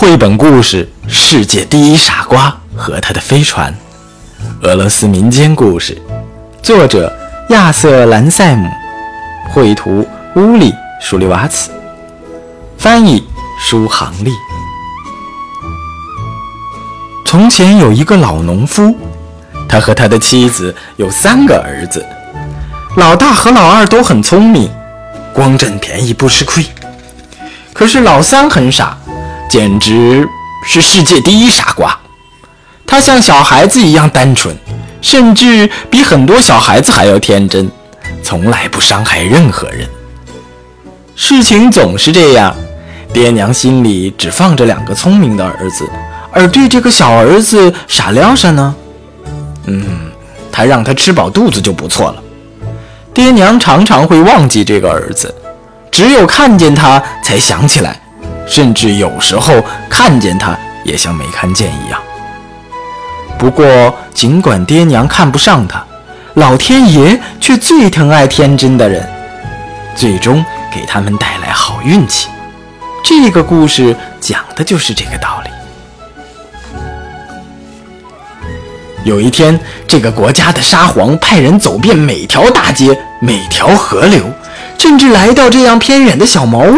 绘本故事《世界第一傻瓜和他的飞船》，俄罗斯民间故事，作者亚瑟·兰塞姆，绘图乌里·舒利瓦茨，翻译舒航丽。从前有一个老农夫，他和他的妻子有三个儿子，老大和老二都很聪明，光占便宜不吃亏。可是老三很傻。简直是世界第一傻瓜，他像小孩子一样单纯，甚至比很多小孩子还要天真，从来不伤害任何人。事情总是这样，爹娘心里只放着两个聪明的儿子，而对这个小儿子傻撩啥呢？嗯，他让他吃饱肚子就不错了。爹娘常常会忘记这个儿子，只有看见他才想起来。甚至有时候看见他也像没看见一样。不过，尽管爹娘看不上他，老天爷却最疼爱天真的人，最终给他们带来好运气。这个故事讲的就是这个道理。有一天，这个国家的沙皇派人走遍每条大街、每条河流，甚至来到这样偏远的小茅屋。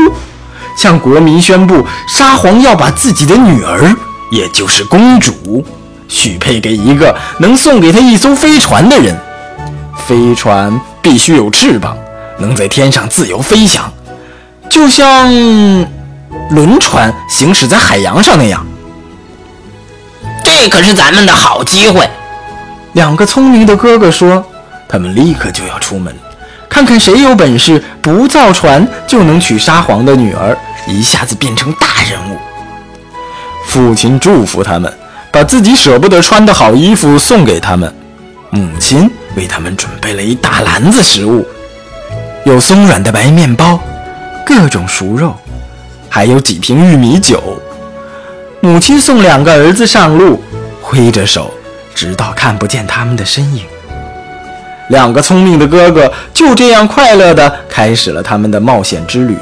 向国民宣布，沙皇要把自己的女儿，也就是公主，许配给一个能送给他一艘飞船的人。飞船必须有翅膀，能在天上自由飞翔，就像轮船行驶在海洋上那样。这可是咱们的好机会。两个聪明的哥哥说：“他们立刻就要出门。”看看谁有本事，不造船就能娶沙皇的女儿，一下子变成大人物。父亲祝福他们，把自己舍不得穿的好衣服送给他们。母亲为他们准备了一大篮子食物，有松软的白面包，各种熟肉，还有几瓶玉米酒。母亲送两个儿子上路，挥着手，直到看不见他们的身影。两个聪明的哥哥就这样快乐地开始了他们的冒险之旅，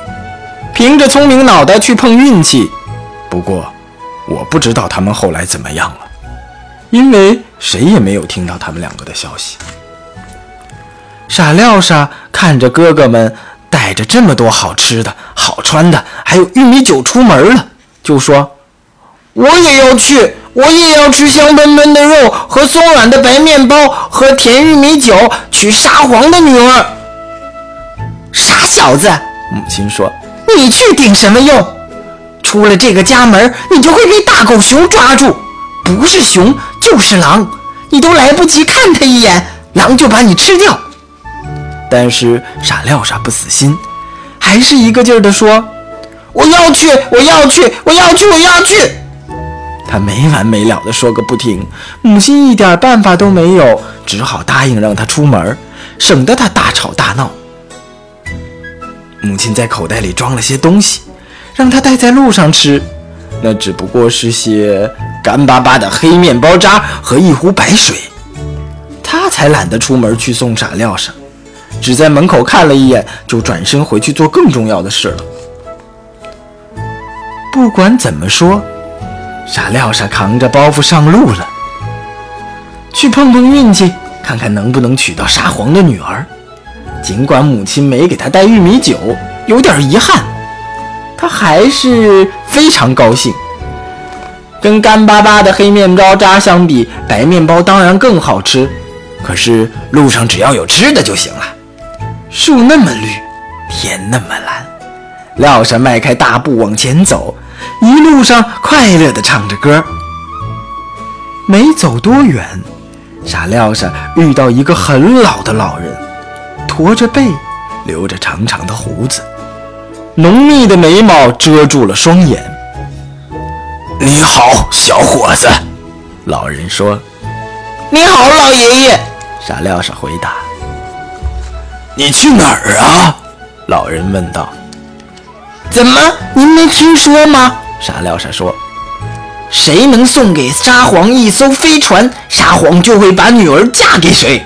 凭着聪明脑袋去碰运气。不过，我不知道他们后来怎么样了，因为谁也没有听到他们两个的消息。傻料傻看着哥哥们带着这么多好吃的、好穿的，还有玉米酒出门了，就说：“我也要去。”我也要吃香喷喷的肉和松软的白面包，和甜玉米酒，娶沙皇的女儿。傻小子，母亲说：“你去顶什么用？出了这个家门，你就会被大狗熊抓住，不是熊就是狼，你都来不及看他一眼，狼就把你吃掉。”但是傻廖沙不死心，还是一个劲儿地说：“我要去，我要去，我要去，我要去。”他没完没了地说个不停，母亲一点办法都没有，只好答应让他出门，省得他大吵大闹。母亲在口袋里装了些东西，让他带在路上吃，那只不过是些干巴巴的黑面包渣和一壶白水。他才懒得出门去送傻料上，只在门口看了一眼，就转身回去做更重要的事了。不管怎么说。傻料傻扛着包袱上路了，去碰碰运气，看看能不能娶到沙皇的女儿。尽管母亲没给他带玉米酒，有点遗憾，他还是非常高兴。跟干巴巴的黑面包渣相比，白面包当然更好吃。可是路上只要有吃的就行了。树那么绿，天那么蓝，料傻迈开大步往前走。一路上快乐地唱着歌，没走多远，傻廖傻遇到一个很老的老人，驼着背，留着长长的胡子，浓密的眉毛遮住了双眼。你好，小伙子，老人说。你好，老爷爷，傻廖傻回答。你去哪儿啊？老人问道。怎么，您没听说吗？傻料傻说：“谁能送给沙皇一艘飞船，沙皇就会把女儿嫁给谁。”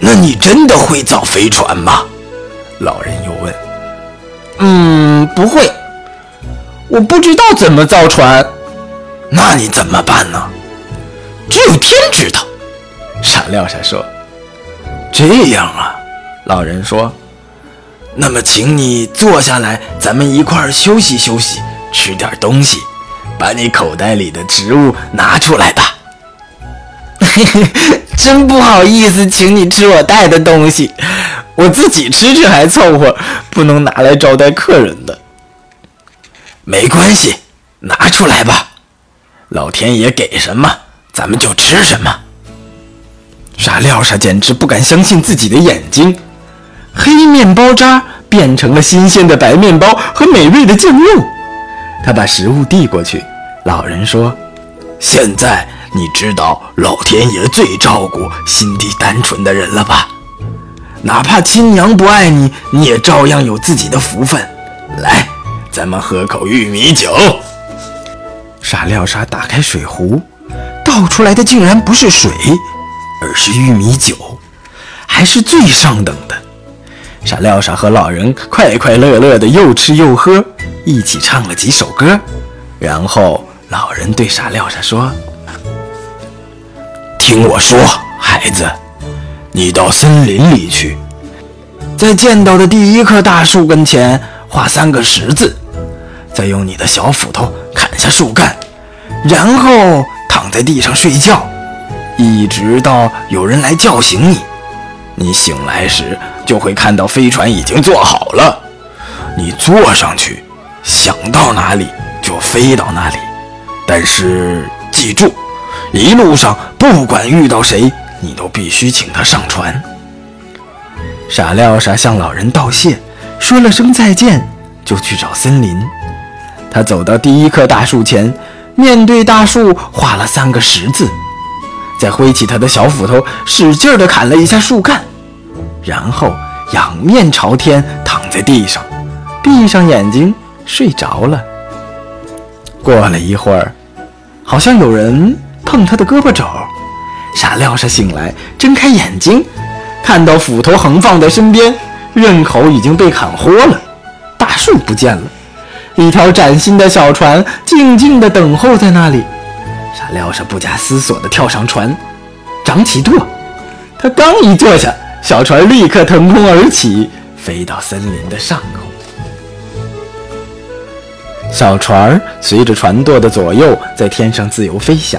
那你真的会造飞船吗？老人又问。“嗯，不会。我不知道怎么造船。那你怎么办呢？只有天知道。傻料傻说：“这样啊。”老人说：“那么，请你坐下来，咱们一块儿休息休息，吃点东西。把你口袋里的植物拿出来吧。”真不好意思，请你吃我带的东西，我自己吃吃还凑合，不能拿来招待客人的。没关系，拿出来吧。老天爷给什么，咱们就吃什么。傻料傻简直不敢相信自己的眼睛，黑面包渣变成了新鲜的白面包和美味的酱肉。他把食物递过去，老人说：“现在你知道老天爷最照顾心地单纯的人了吧？哪怕亲娘不爱你，你也照样有自己的福分。来，咱们喝口玉米酒。”傻料沙打开水壶，倒出来的竟然不是水。而是玉米酒，还是最上等的。傻料沙和老人快快乐乐的又吃又喝，一起唱了几首歌。然后老人对傻廖沙说：“听我说，孩子，你到森林里去，在见到的第一棵大树跟前画三个十字，再用你的小斧头砍下树干，然后躺在地上睡觉。”一直到有人来叫醒你，你醒来时就会看到飞船已经做好了。你坐上去，想到哪里就飞到哪里。但是记住，一路上不管遇到谁，你都必须请他上船。傻廖傻向老人道谢，说了声再见，就去找森林。他走到第一棵大树前，面对大树画了三个十字。再挥起他的小斧头，使劲地砍了一下树干，然后仰面朝天躺在地上，闭上眼睛睡着了。过了一会儿，好像有人碰他的胳膊肘，傻料傻醒来，睁开眼睛，看到斧头横放在身边，刃口已经被砍豁了，大树不见了，一条崭新的小船静静地等候在那里。傻料傻不假思索地跳上船，长起舵。他刚一坐下，小船立刻腾空而起，飞到森林的上空。小船随着船舵的左右，在天上自由飞翔，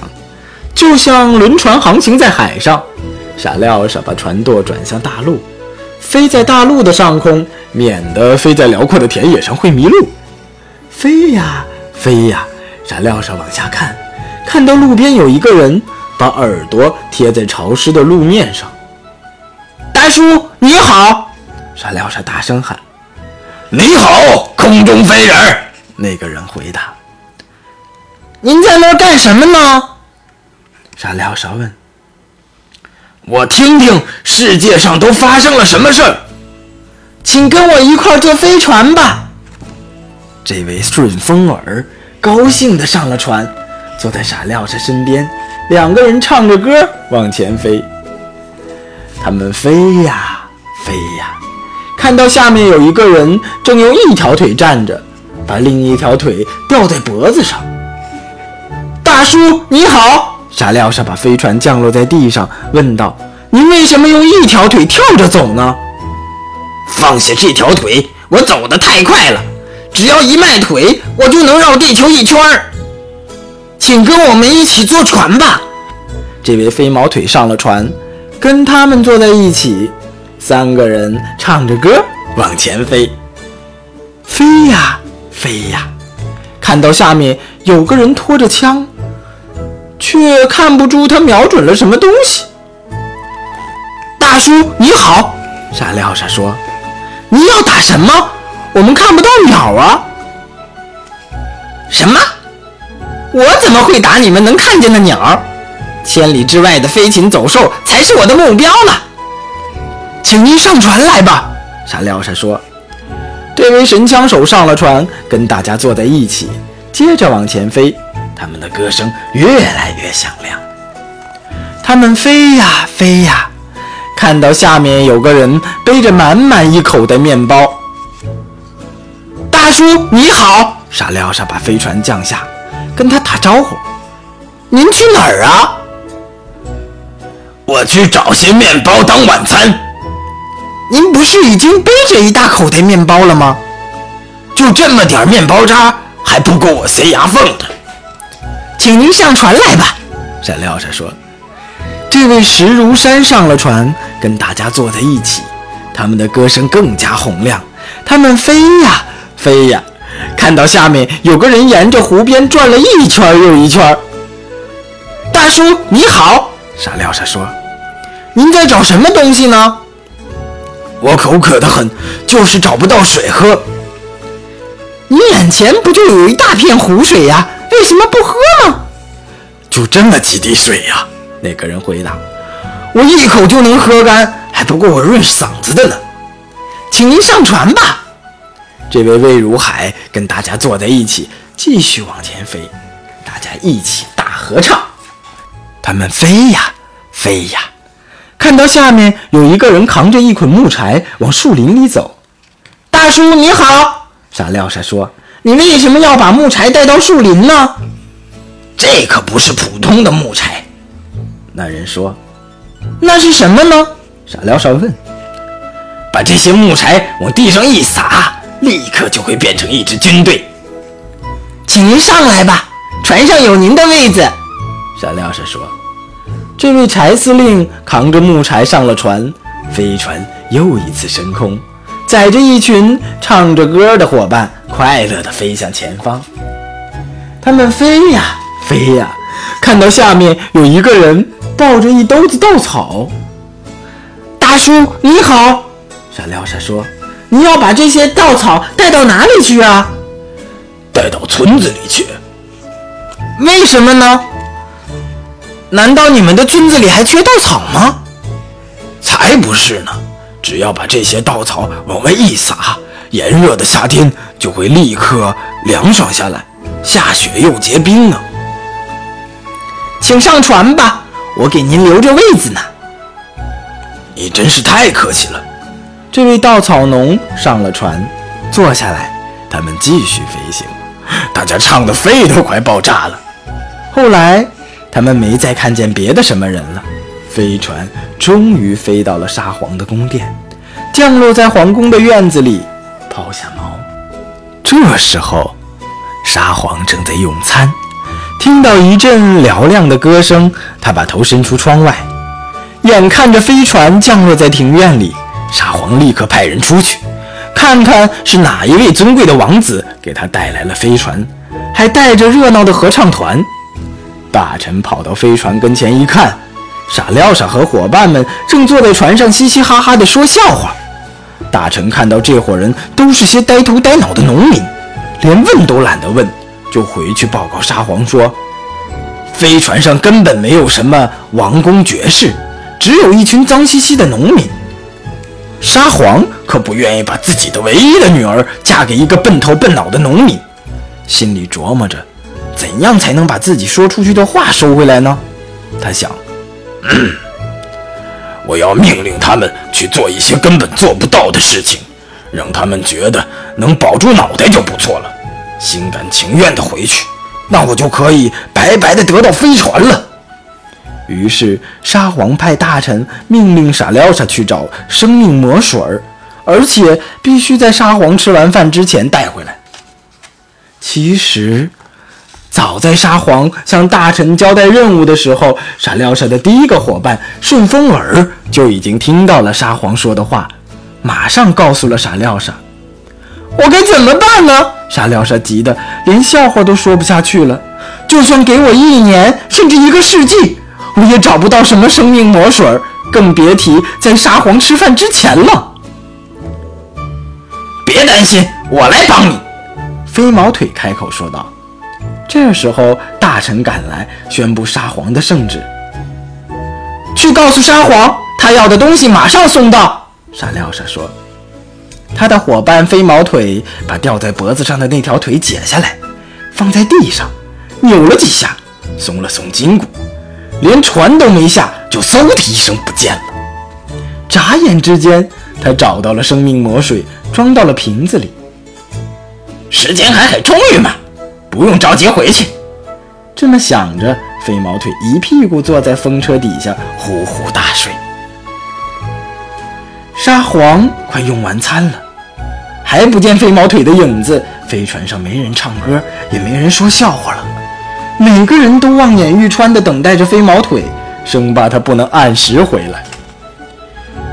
就像轮船航行在海上。傻料傻把船舵转向大陆，飞在大陆的上空，免得飞在辽阔的田野上会迷路。飞呀飞呀，傻料傻往下看。看到路边有一个人把耳朵贴在潮湿的路面上。大叔你好，傻料傻大声喊：“你好，空中飞人！”那个人回答：“您在那儿干什么呢？”傻料傻问：“我听听世界上都发生了什么事儿，请跟我一块坐飞船吧。”这位顺风耳高兴地上了船。坐在傻料的身边，两个人唱着歌往前飞。他们飞呀飞呀，看到下面有一个人正用一条腿站着，把另一条腿吊在脖子上。大叔你好！傻廖沙把飞船降落在地上，问道：“您为什么用一条腿跳着走呢？”放下这条腿，我走得太快了，只要一迈腿，我就能绕地球一圈儿。请跟我们一起坐船吧。这位飞毛腿上了船，跟他们坐在一起，三个人唱着歌往前飞。飞呀飞呀，看到下面有个人拖着枪，却看不出他瞄准了什么东西。大叔你好，傻料傻说：“你要打什么？我们看不到鸟啊。”什么？我怎么会打你们能看见的鸟？千里之外的飞禽走兽才是我的目标呢！请您上船来吧，傻料傻说。这位神枪手上了船，跟大家坐在一起，接着往前飞。他们的歌声越来越响亮。他们飞呀飞呀，看到下面有个人背着满满一口的面包。大叔你好。沙廖沙把飞船降下，跟他打招呼：“您去哪儿啊？”“我去找些面包当晚餐。”“您不是已经背着一大口袋面包了吗？”“就这么点面包渣，还不够我塞牙缝的。”“请您上船来吧。”傻廖沙说。这位石如山上了船，跟大家坐在一起，他们的歌声更加洪亮。他们飞呀飞呀，看到下面有个人沿着湖边转了一圈又一圈。大叔你好，傻廖沙说：“您在找什么东西呢？”“我口渴得很，就是找不到水喝。”“你眼前不就有一大片湖水呀？为什么不喝呢？”“就这么几滴水呀。”那个人回答：“我一口就能喝干，还不够我润嗓子的呢。”请您上船吧。这位魏如海跟大家坐在一起，继续往前飞，大家一起大合唱。他们飞呀飞呀，看到下面有一个人扛着一捆木柴往树林里走。大叔你好，傻廖沙说：“你为什么要把木柴带到树林呢？”这可不是普通的木柴。那人说：“那是什么呢？”傻廖沙问。把这些木柴往地上一撒，立刻就会变成一支军队。请您上来吧，船上有您的位子。”傻廖沙说。这位柴司令扛着木柴上了船，飞船又一次升空，载着一群唱着歌的伙伴，快乐地飞向前方。他们飞呀飞呀，看到下面有一个人抱着一兜子稻草。大叔你好。沙廖沙说：“你要把这些稻草带到哪里去啊？带到村子里去。为什么呢？难道你们的村子里还缺稻草吗？才不是呢！只要把这些稻草往外一撒，炎热的夏天就会立刻凉爽下来，下雪又结冰呢。请上船吧，我给您留着位子呢。你真是太客气了。”这位稻草农上了船，坐下来，他们继续飞行。大家唱的肺都快爆炸了。后来，他们没再看见别的什么人了。飞船终于飞到了沙皇的宫殿，降落在皇宫的院子里，抛下锚。这时候，沙皇正在用餐，听到一阵嘹亮的歌声，他把头伸出窗外，眼看着飞船降落在庭院里。沙皇立刻派人出去，看看是哪一位尊贵的王子给他带来了飞船，还带着热闹的合唱团。大臣跑到飞船跟前一看，傻廖沙和伙伴们正坐在船上嘻嘻哈哈地说笑话。大臣看到这伙人都是些呆头呆脑的农民，连问都懒得问，就回去报告沙皇说：飞船上根本没有什么王公爵士，只有一群脏兮兮的农民。沙皇可不愿意把自己的唯一的女儿嫁给一个笨头笨脑的农民，心里琢磨着，怎样才能把自己说出去的话收回来呢？他想，嗯 我要命令他们去做一些根本做不到的事情，让他们觉得能保住脑袋就不错了，心甘情愿地回去，那我就可以白白的得到飞船了。于是，沙皇派大臣命令傻廖沙去找生命魔水儿，而且必须在沙皇吃完饭之前带回来。其实，早在沙皇向大臣交代任务的时候，傻廖沙的第一个伙伴顺风耳就已经听到了沙皇说的话，马上告诉了傻廖沙。我该怎么办呢？傻廖沙急得连笑话都说不下去了。就算给我一年，甚至一个世纪。我也找不到什么生命魔水，更别提在沙皇吃饭之前了。别担心，我来帮你。”飞毛腿开口说道。这时候，大臣赶来，宣布沙皇的圣旨：“去告诉沙皇，他要的东西马上送到。”沙廖沙说。他的伙伴飞毛腿把吊在脖子上的那条腿解下来，放在地上，扭了几下，松了松筋骨。连船都没下，就嗖的一声不见了。眨眼之间，他找到了生命魔水，装到了瓶子里。时间还很充裕嘛，不用着急回去。这么想着，飞毛腿一屁股坐在风车底下呼呼大睡。沙皇快用完餐了，还不见飞毛腿的影子。飞船上没人唱歌，也没人说笑话了，每个人都望眼欲穿地等待着飞毛腿，生怕他不能按时回来。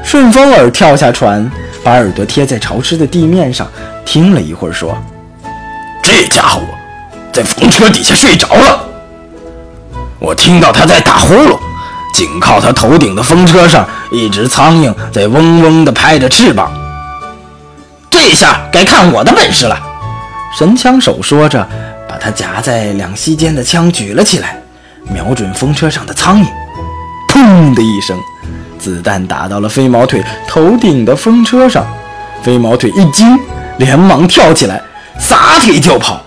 顺风耳跳下船，把耳朵贴在潮湿的地面上，听了一会儿，说：“这家伙在风车底下睡着了，我听到他在打呼噜。紧靠他头顶的风车上，一只苍蝇在嗡嗡地拍着翅膀。这下该看我的本事了。”神枪手说着，把他夹在两膝间的枪举了起来，瞄准风车上的苍蝇。砰的一声，子弹打到了飞毛腿头顶的风车上。飞毛腿一惊，连忙跳起来，撒腿就跑。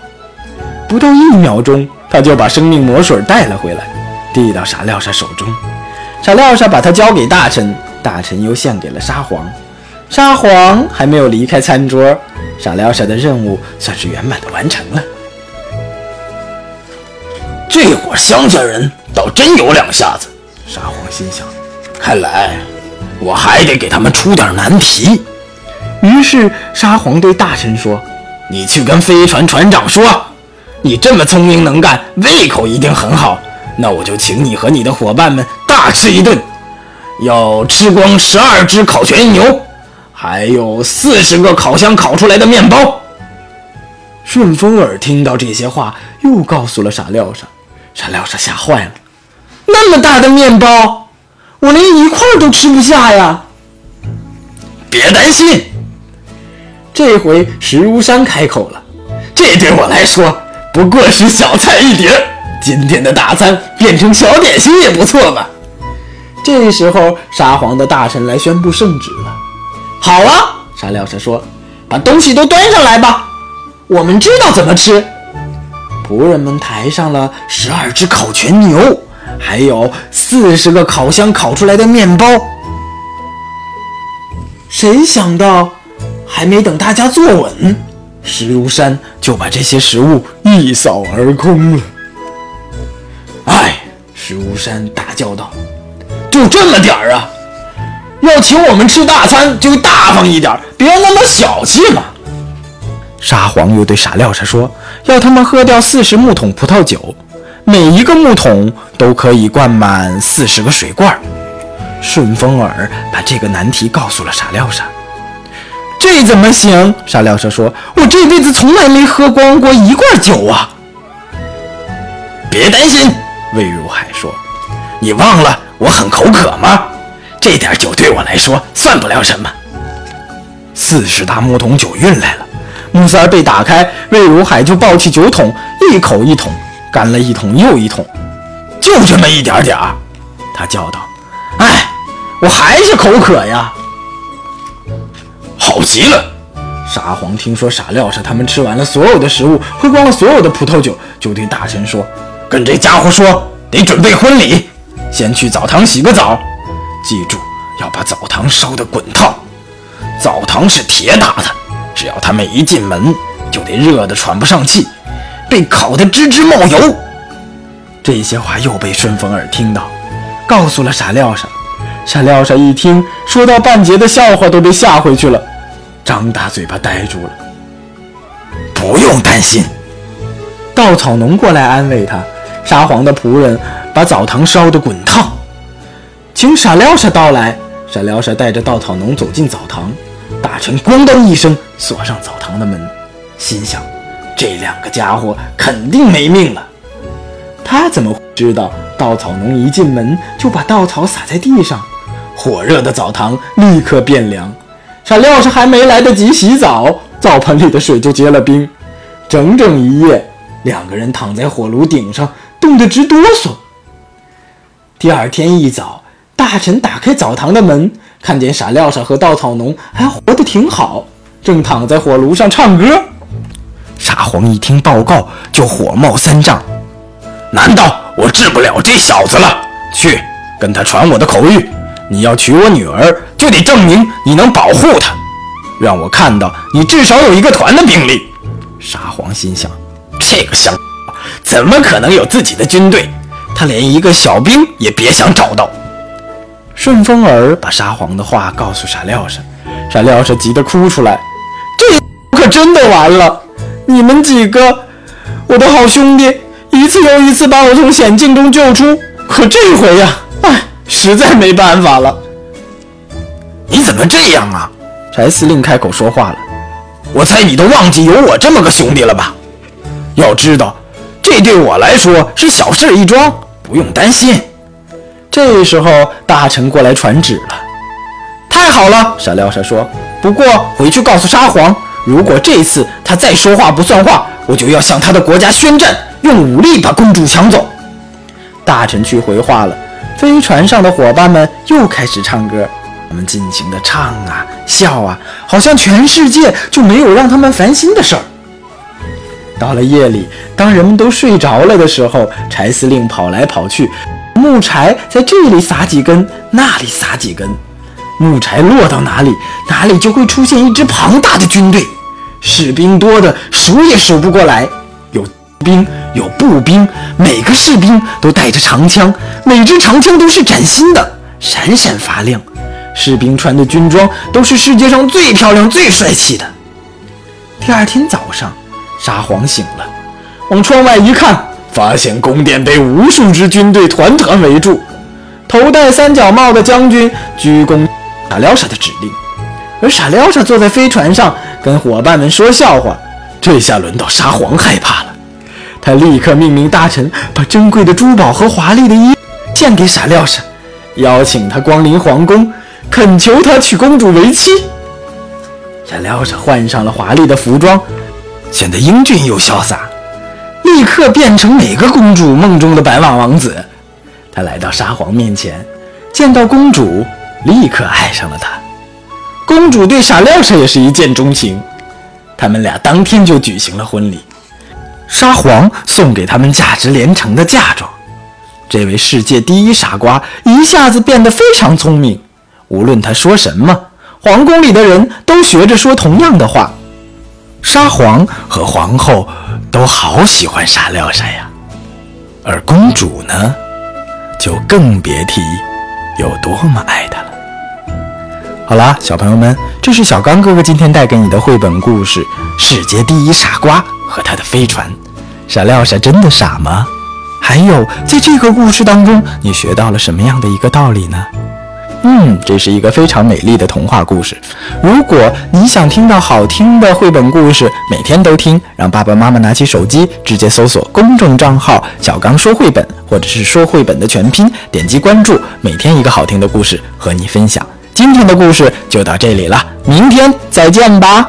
不到一秒钟，他就把生命魔水带了回来，递到傻廖沙手中。傻廖沙把它交给大臣，大臣又献给了沙皇。沙皇还没有离开餐桌。傻廖沙的任务算是圆满的完成了。这伙乡下人倒真有两下子，沙皇心想。看来我还得给他们出点难题。于是沙皇对大臣说：“你去跟飞船船长说，你这么聪明能干，胃口一定很好。那我就请你和你的伙伴们大吃一顿，要吃光十二只烤全牛。”还有四十个烤箱烤出来的面包。顺风耳听到这些话，又告诉了傻廖沙。傻廖沙吓坏了，那么大的面包，我连一块都吃不下呀！别担心，这回石如山开口了，这对我来说不过是小菜一碟。今天的大餐变成小点心也不错嘛。这时候，沙皇的大臣来宣布圣旨了。好了，沙廖沙说：“把东西都端上来吧，我们知道怎么吃。”仆人们抬上了十二只烤全牛，还有四十个烤箱烤出来的面包。谁想到，还没等大家坐稳，石如山就把这些食物一扫而空了。哎，石如山大叫道：“就这么点儿啊！”要请我们吃大餐，就大方一点，别那么小气嘛。沙皇又对傻廖沙说：“要他们喝掉四十木桶葡萄酒，每一个木桶都可以灌满四十个水罐。”顺风耳把这个难题告诉了傻廖沙。这怎么行？沙廖沙说：“我这辈子从来没喝光过一罐酒啊！”别担心，魏如海说：“你忘了我很口渴吗？”这点酒对我来说算不了什么。四十大木桶酒运来了，木塞被打开，魏如海就抱起酒桶，一口一桶，干了一桶又一桶，就这么一点点儿。他叫道：“哎，我还是口渴呀！”好极了。沙皇听说傻廖沙他们吃完了所有的食物，喝光了所有的葡萄酒，就对大臣说：“跟这家伙说，得准备婚礼，先去澡堂洗个澡。”记住，要把澡堂烧得滚烫。澡堂是铁打的，只要他们一进门，就得热得喘不上气，被烤得吱吱冒油。这些话又被顺风耳听到，告诉了傻廖沙。傻廖沙一听，说到半截的笑话都被吓回去了，张大嘴巴呆住了。不用担心，稻草农过来安慰他。沙皇的仆人把澡堂烧得滚烫。请傻廖沙到来。傻廖沙带着稻草农走进澡堂，大臣咣当一声锁上澡堂的门，心想：这两个家伙肯定没命了。他怎么知道稻草农一进门就把稻草撒在地上，火热的澡堂立刻变凉。傻廖是还没来得及洗澡，澡盆里的水就结了冰。整整一夜，两个人躺在火炉顶上，冻得直哆嗦。第二天一早。大臣打开澡堂的门，看见傻廖沙和稻草农还活得挺好，正躺在火炉上唱歌。沙皇一听报告，就火冒三丈：“难道我治不了这小子了？去跟他传我的口谕，你要娶我女儿，就得证明你能保护她，让我看到你至少有一个团的兵力。”沙皇心想：这个乡怎么可能有自己的军队？他连一个小兵也别想找到。顺风耳把沙皇的话告诉傻料沙，傻料沙急得哭出来：“这可真的完了！你们几个，我的好兄弟，一次又一次把我从险境中救出，可这回呀，实在没办法了。”你怎么这样啊？柴司令开口说话了：“我猜你都忘记有我这么个兄弟了吧？要知道，这对我来说是小事一桩，不用担心。”这时候，大臣过来传旨了。太好了，傻廖沙说。不过回去告诉沙皇，如果这次他再说话不算话，我就要向他的国家宣战，用武力把公主抢走。大臣去回话了。飞船上的伙伴们又开始唱歌，他们尽情地唱啊笑啊，好像全世界就没有让他们烦心的事儿。到了夜里，当人们都睡着了的时候，柴司令跑来跑去。木柴在这里撒几根，那里撒几根，木柴落到哪里，哪里就会出现一支庞大的军队，士兵多的数也数不过来，兵有步兵，每个士兵都带着长枪，每支长枪都是崭新的，闪闪发亮。士兵穿的军装都是世界上最漂亮、最帅气的。第二天早上，沙皇醒了，往窗外一看。发现宫殿被无数支军队团团围住，头戴三角帽的将军鞠躬傻廖沙的指令，而傻廖沙坐在飞船上跟伙伴们说笑话。这下轮到沙皇害怕了，他立刻命令大臣把珍贵的珠宝和华丽的衣献给傻廖沙，邀请他光临皇宫，恳求他娶公主为妻。傻廖沙换上了华丽的服装，显得英俊又潇洒。立刻变成每个公主梦中的白马王子。他来到沙皇面前，见到公主，立刻爱上了她。公主对傻廖沙也是一见钟情，他们俩当天就举行了婚礼。沙皇送给他们价值连城的嫁妆。这位世界第一傻瓜一下子变得非常聪明，无论他说什么，皇宫里的人都学着说同样的话。沙皇和皇后。都好喜欢沙料沙呀，而公主呢，就更别提有多么爱他了。好啦，小朋友们，这是小刚哥哥今天带给你的绘本故事《世界第一傻瓜和他的飞船》。傻料傻真的傻吗？还有，在这个故事当中，你学到了什么样的一个道理呢？嗯，这是一个非常美丽的童话故事。如果你想听到好听的绘本故事，每天都听，让爸爸妈妈拿起手机，直接搜索公众账号“小刚说绘本”或者是“说绘本”的全拼，点击关注，每天一个好听的故事和你分享。今天的故事就到这里了，明天再见吧。